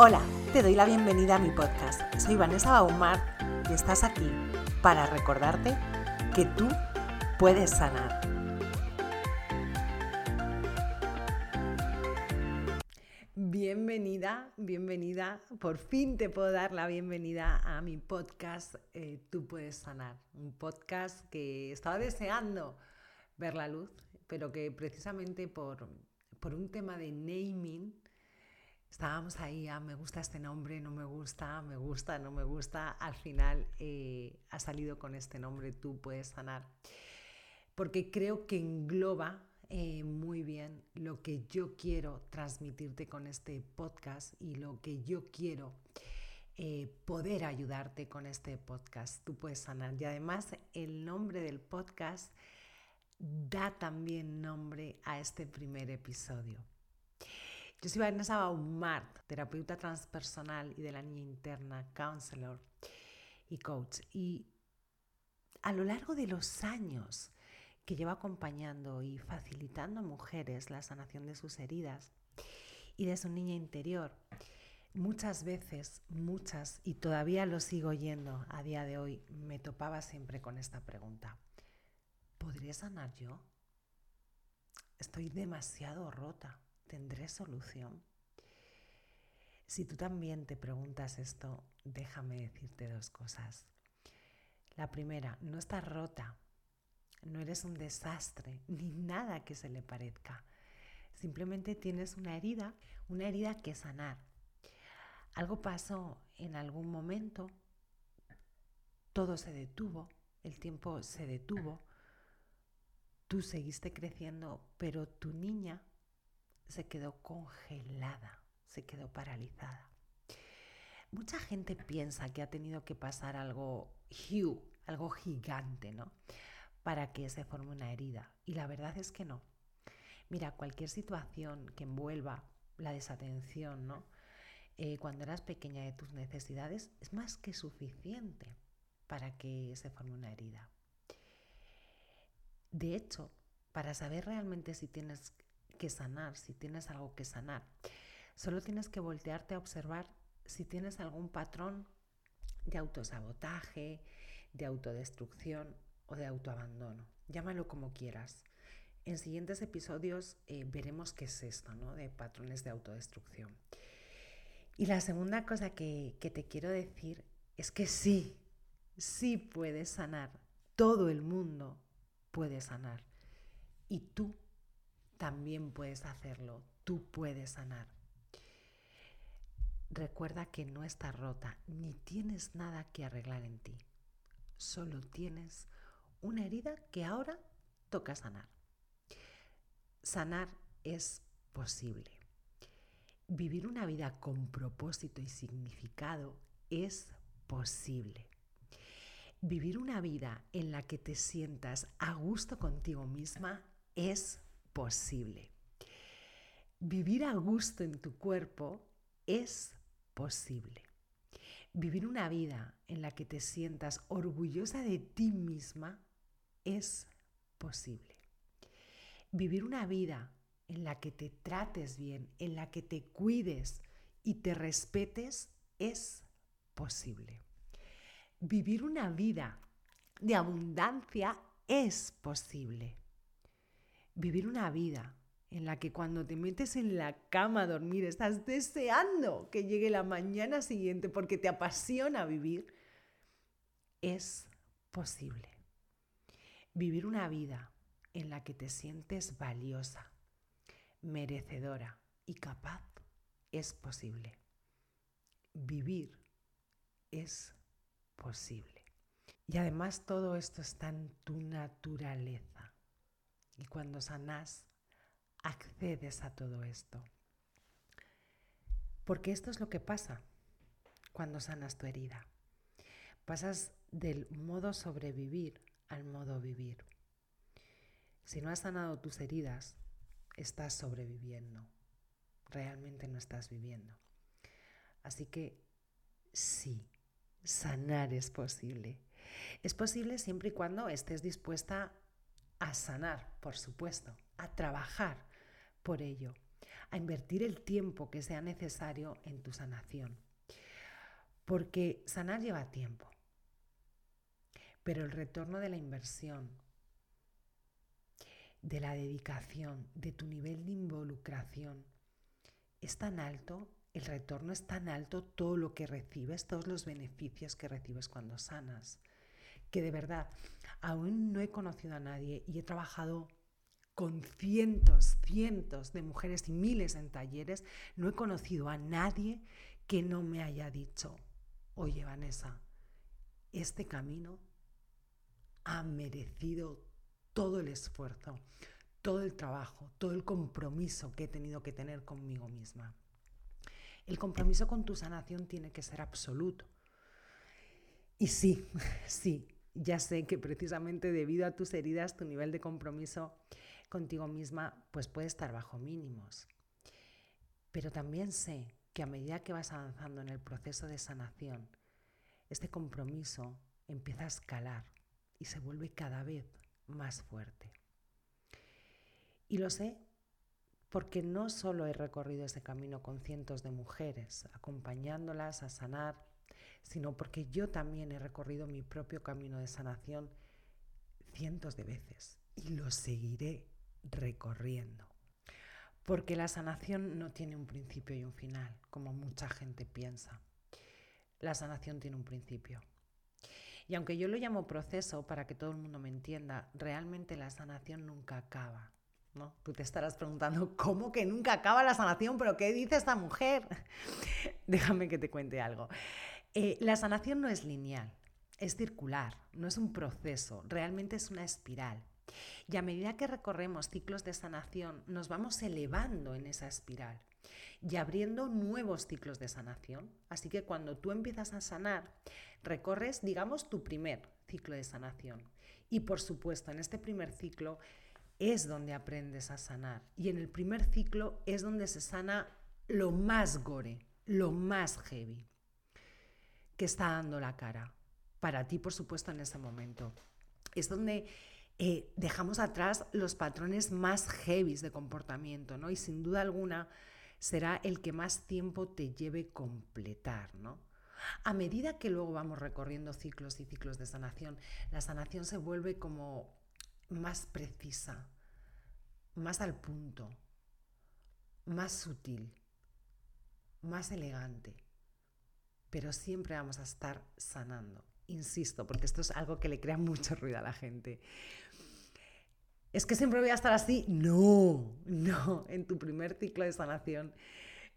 Hola, te doy la bienvenida a mi podcast. Soy Vanessa Baumar y estás aquí para recordarte que tú puedes sanar. Bienvenida, bienvenida. Por fin te puedo dar la bienvenida a mi podcast eh, Tú puedes sanar. Un podcast que estaba deseando ver la luz, pero que precisamente por, por un tema de naming estábamos ahí, ah, me gusta este nombre, no me gusta, me gusta, no me gusta. Al final eh, ha salido con este nombre, tú puedes sanar. Porque creo que engloba eh, muy bien lo que yo quiero transmitirte con este podcast y lo que yo quiero eh, poder ayudarte con este podcast. Tú puedes sanar. Y además el nombre del podcast da también nombre a este primer episodio. Yo soy Vanessa Baumart, terapeuta transpersonal y de la niña interna, counselor y coach. Y a lo largo de los años que llevo acompañando y facilitando a mujeres la sanación de sus heridas y de su niña interior, muchas veces, muchas, y todavía lo sigo oyendo a día de hoy, me topaba siempre con esta pregunta. ¿Podría sanar yo? Estoy demasiado rota. ¿Tendré solución? Si tú también te preguntas esto, déjame decirte dos cosas. La primera, no estás rota, no eres un desastre, ni nada que se le parezca. Simplemente tienes una herida, una herida que sanar. Algo pasó en algún momento, todo se detuvo, el tiempo se detuvo, tú seguiste creciendo, pero tu niña se quedó congelada, se quedó paralizada. Mucha gente piensa que ha tenido que pasar algo huge, algo gigante, ¿no? Para que se forme una herida. Y la verdad es que no. Mira, cualquier situación que envuelva la desatención, ¿no? Eh, cuando eras pequeña de tus necesidades, es más que suficiente para que se forme una herida. De hecho, para saber realmente si tienes que sanar, si tienes algo que sanar. Solo tienes que voltearte a observar si tienes algún patrón de autosabotaje, de autodestrucción o de autoabandono. Llámalo como quieras. En siguientes episodios eh, veremos qué es esto, ¿no? De patrones de autodestrucción. Y la segunda cosa que, que te quiero decir es que sí, sí puedes sanar. Todo el mundo puede sanar. Y tú también puedes hacerlo, tú puedes sanar. Recuerda que no estás rota ni tienes nada que arreglar en ti. Solo tienes una herida que ahora toca sanar. Sanar es posible. Vivir una vida con propósito y significado es posible. Vivir una vida en la que te sientas a gusto contigo misma es posible. Vivir a gusto en tu cuerpo es posible. Vivir una vida en la que te sientas orgullosa de ti misma es posible. Vivir una vida en la que te trates bien, en la que te cuides y te respetes es posible. Vivir una vida de abundancia es posible vivir una vida en la que cuando te metes en la cama a dormir estás deseando que llegue la mañana siguiente porque te apasiona vivir, es posible. Vivir una vida en la que te sientes valiosa, merecedora y capaz es posible. Vivir es posible. Y además todo esto está en tu naturaleza. Y cuando sanas, accedes a todo esto. Porque esto es lo que pasa cuando sanas tu herida. Pasas del modo sobrevivir al modo vivir. Si no has sanado tus heridas, estás sobreviviendo. Realmente no estás viviendo. Así que sí, sanar es posible. Es posible siempre y cuando estés dispuesta a sanar, por supuesto, a trabajar por ello, a invertir el tiempo que sea necesario en tu sanación. Porque sanar lleva tiempo, pero el retorno de la inversión, de la dedicación, de tu nivel de involucración, es tan alto, el retorno es tan alto, todo lo que recibes, todos los beneficios que recibes cuando sanas, que de verdad aún no he conocido a nadie y he trabajado con cientos, cientos de mujeres y miles en talleres, no he conocido a nadie que no me haya dicho, oye Vanessa, este camino ha merecido todo el esfuerzo, todo el trabajo, todo el compromiso que he tenido que tener conmigo misma. El compromiso con tu sanación tiene que ser absoluto. Y sí, sí, ya sé que precisamente debido a tus heridas tu nivel de compromiso contigo misma, pues puede estar bajo mínimos. Pero también sé que a medida que vas avanzando en el proceso de sanación, este compromiso empieza a escalar y se vuelve cada vez más fuerte. Y lo sé porque no solo he recorrido ese camino con cientos de mujeres, acompañándolas a sanar, sino porque yo también he recorrido mi propio camino de sanación cientos de veces y lo seguiré recorriendo. Porque la sanación no tiene un principio y un final, como mucha gente piensa. La sanación tiene un principio. Y aunque yo lo llamo proceso para que todo el mundo me entienda, realmente la sanación nunca acaba. ¿no? Tú te estarás preguntando, ¿cómo que nunca acaba la sanación? ¿Pero qué dice esta mujer? Déjame que te cuente algo. Eh, la sanación no es lineal, es circular, no es un proceso, realmente es una espiral. Y a medida que recorremos ciclos de sanación, nos vamos elevando en esa espiral y abriendo nuevos ciclos de sanación. Así que cuando tú empiezas a sanar, recorres, digamos, tu primer ciclo de sanación. Y por supuesto, en este primer ciclo es donde aprendes a sanar. Y en el primer ciclo es donde se sana lo más gore, lo más heavy, que está dando la cara. Para ti, por supuesto, en ese momento. Es donde eh, dejamos atrás los patrones más heavy de comportamiento, ¿no? Y sin duda alguna será el que más tiempo te lleve completar, ¿no? A medida que luego vamos recorriendo ciclos y ciclos de sanación, la sanación se vuelve como más precisa, más al punto, más sutil, más elegante, pero siempre vamos a estar sanando. Insisto, porque esto es algo que le crea mucho ruido a la gente es que siempre voy a estar así. No, no, en tu primer ciclo de sanación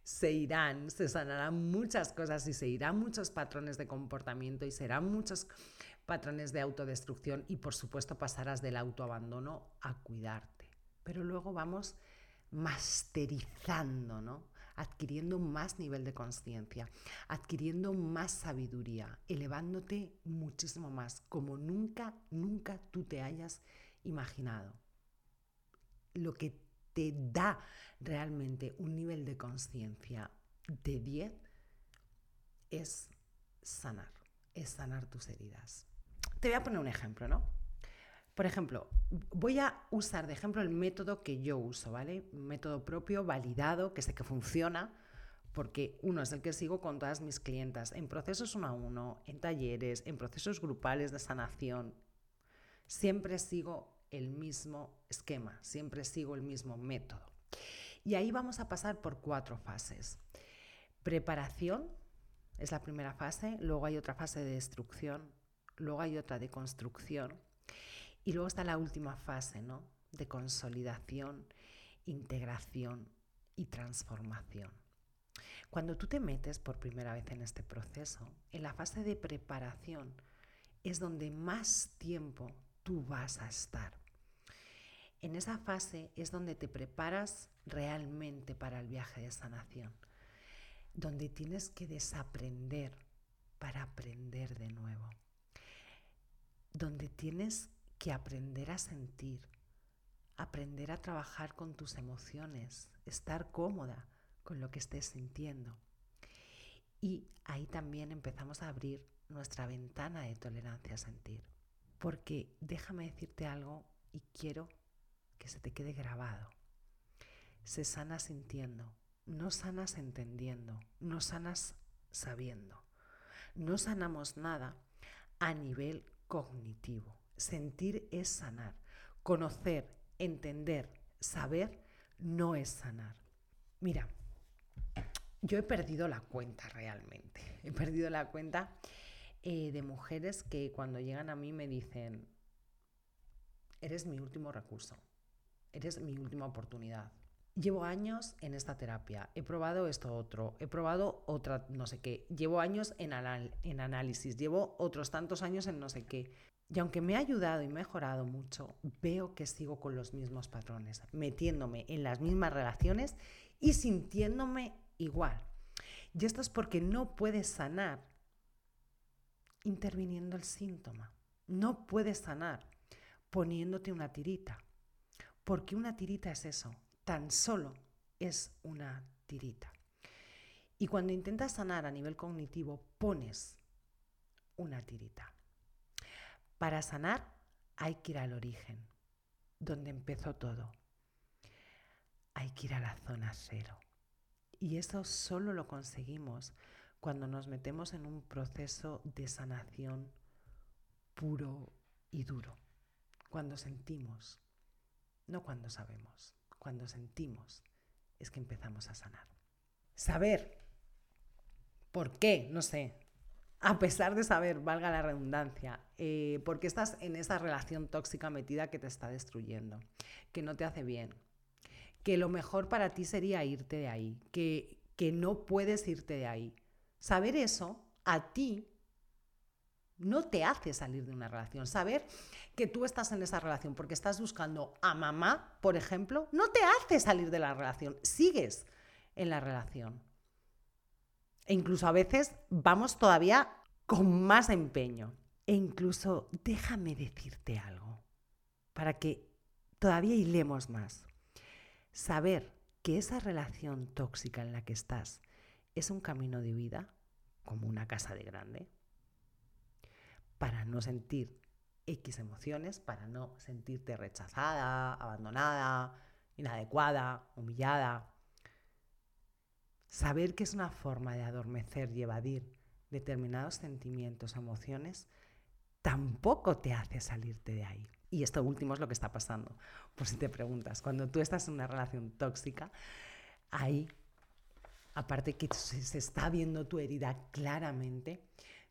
se irán, se sanarán muchas cosas y se irán muchos patrones de comportamiento y serán muchos patrones de autodestrucción y por supuesto pasarás del autoabandono a cuidarte. Pero luego vamos masterizando, ¿no? Adquiriendo más nivel de conciencia, adquiriendo más sabiduría, elevándote muchísimo más, como nunca, nunca tú te hayas imaginado. Lo que te da realmente un nivel de conciencia de 10 es sanar, es sanar tus heridas. Te voy a poner un ejemplo, ¿no? Por ejemplo, voy a usar de ejemplo el método que yo uso, ¿vale? Un método propio, validado, que sé que funciona, porque uno es el que sigo con todas mis clientas, en procesos uno a uno, en talleres, en procesos grupales de sanación, siempre sigo el mismo esquema, siempre sigo el mismo método. Y ahí vamos a pasar por cuatro fases. Preparación es la primera fase, luego hay otra fase de destrucción, luego hay otra de construcción y luego está la última fase, ¿no? De consolidación, integración y transformación. Cuando tú te metes por primera vez en este proceso, en la fase de preparación es donde más tiempo tú vas a estar. En esa fase es donde te preparas realmente para el viaje de sanación, donde tienes que desaprender para aprender de nuevo, donde tienes que aprender a sentir, aprender a trabajar con tus emociones, estar cómoda con lo que estés sintiendo. Y ahí también empezamos a abrir nuestra ventana de tolerancia a sentir. Porque déjame decirte algo y quiero que se te quede grabado. se sana sintiendo, no sanas entendiendo, no sanas sabiendo. No sanamos nada a nivel cognitivo. Sentir es sanar. Conocer, entender, saber no es sanar. Mira, yo he perdido la cuenta realmente. He perdido la cuenta eh, de mujeres que cuando llegan a mí me dicen, eres mi último recurso, eres mi última oportunidad. Llevo años en esta terapia, he probado esto otro, he probado otra no sé qué, llevo años en, en análisis, llevo otros tantos años en no sé qué. Y aunque me ha ayudado y mejorado mucho, veo que sigo con los mismos patrones, metiéndome en las mismas relaciones y sintiéndome igual. Y esto es porque no puedes sanar interviniendo el síntoma. No puedes sanar poniéndote una tirita. Porque una tirita es eso, tan solo es una tirita. Y cuando intentas sanar a nivel cognitivo, pones una tirita. Para sanar hay que ir al origen, donde empezó todo. Hay que ir a la zona cero. Y eso solo lo conseguimos cuando nos metemos en un proceso de sanación puro y duro. Cuando sentimos, no cuando sabemos, cuando sentimos es que empezamos a sanar. Saber por qué, no sé, a pesar de saber, valga la redundancia, eh, porque estás en esa relación tóxica metida que te está destruyendo, que no te hace bien, que lo mejor para ti sería irte de ahí, que, que no puedes irte de ahí. Saber eso a ti no te hace salir de una relación. Saber que tú estás en esa relación porque estás buscando a mamá, por ejemplo, no te hace salir de la relación. Sigues en la relación. E incluso a veces vamos todavía con más empeño. E incluso déjame decirte algo para que todavía hilemos más. Saber que esa relación tóxica en la que estás es un camino de vida, como una casa de grande, para no sentir X emociones, para no sentirte rechazada, abandonada, inadecuada, humillada. Saber que es una forma de adormecer y evadir determinados sentimientos, emociones, tampoco te hace salirte de ahí. Y esto último es lo que está pasando. Por si te preguntas, cuando tú estás en una relación tóxica, ahí, aparte que se está viendo tu herida claramente,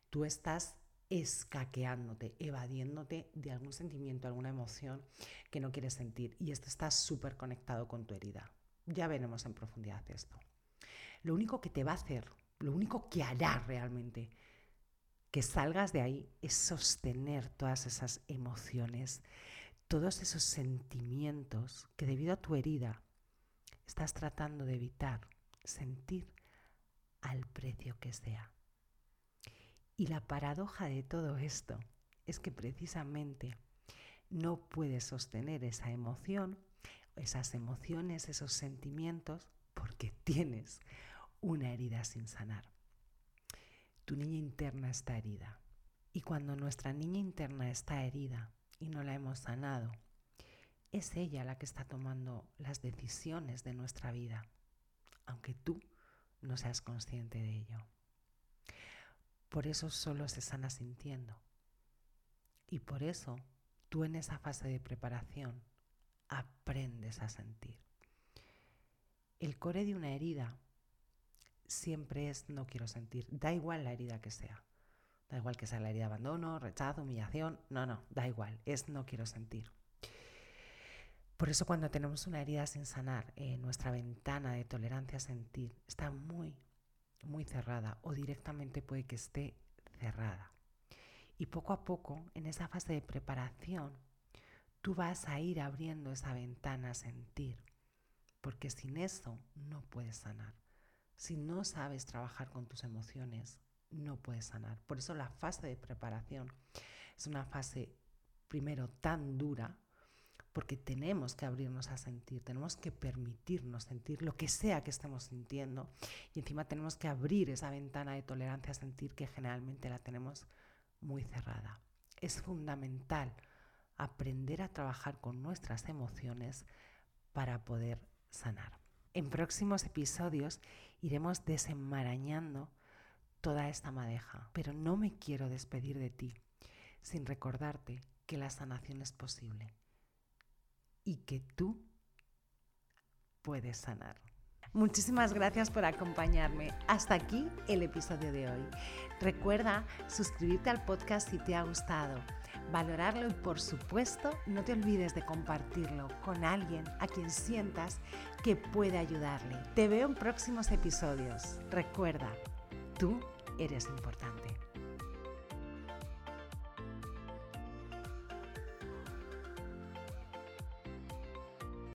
tú estás escaqueándote, evadiéndote de algún sentimiento, alguna emoción que no quieres sentir. Y esto está súper conectado con tu herida. Ya veremos en profundidad esto. Lo único que te va a hacer, lo único que hará realmente que salgas de ahí es sostener todas esas emociones, todos esos sentimientos que debido a tu herida estás tratando de evitar sentir al precio que sea. Y la paradoja de todo esto es que precisamente no puedes sostener esa emoción, esas emociones, esos sentimientos, porque tienes una herida sin sanar. Tu niña interna está herida. Y cuando nuestra niña interna está herida y no la hemos sanado, es ella la que está tomando las decisiones de nuestra vida, aunque tú no seas consciente de ello. Por eso solo se sana sintiendo. Y por eso tú en esa fase de preparación aprendes a sentir. El core de una herida siempre es no quiero sentir. Da igual la herida que sea. Da igual que sea la herida de abandono, rechazo, humillación. No, no, da igual. Es no quiero sentir. Por eso cuando tenemos una herida sin sanar, eh, nuestra ventana de tolerancia a sentir está muy, muy cerrada o directamente puede que esté cerrada. Y poco a poco, en esa fase de preparación, tú vas a ir abriendo esa ventana a sentir, porque sin eso no puedes sanar. Si no sabes trabajar con tus emociones, no puedes sanar. Por eso la fase de preparación es una fase primero tan dura porque tenemos que abrirnos a sentir, tenemos que permitirnos sentir lo que sea que estemos sintiendo y encima tenemos que abrir esa ventana de tolerancia a sentir que generalmente la tenemos muy cerrada. Es fundamental aprender a trabajar con nuestras emociones para poder sanar. En próximos episodios iremos desenmarañando toda esta madeja, pero no me quiero despedir de ti sin recordarte que la sanación es posible y que tú puedes sanar. Muchísimas gracias por acompañarme. Hasta aquí el episodio de hoy. Recuerda suscribirte al podcast si te ha gustado, valorarlo y por supuesto no te olvides de compartirlo con alguien a quien sientas que puede ayudarle. Te veo en próximos episodios. Recuerda, tú eres importante.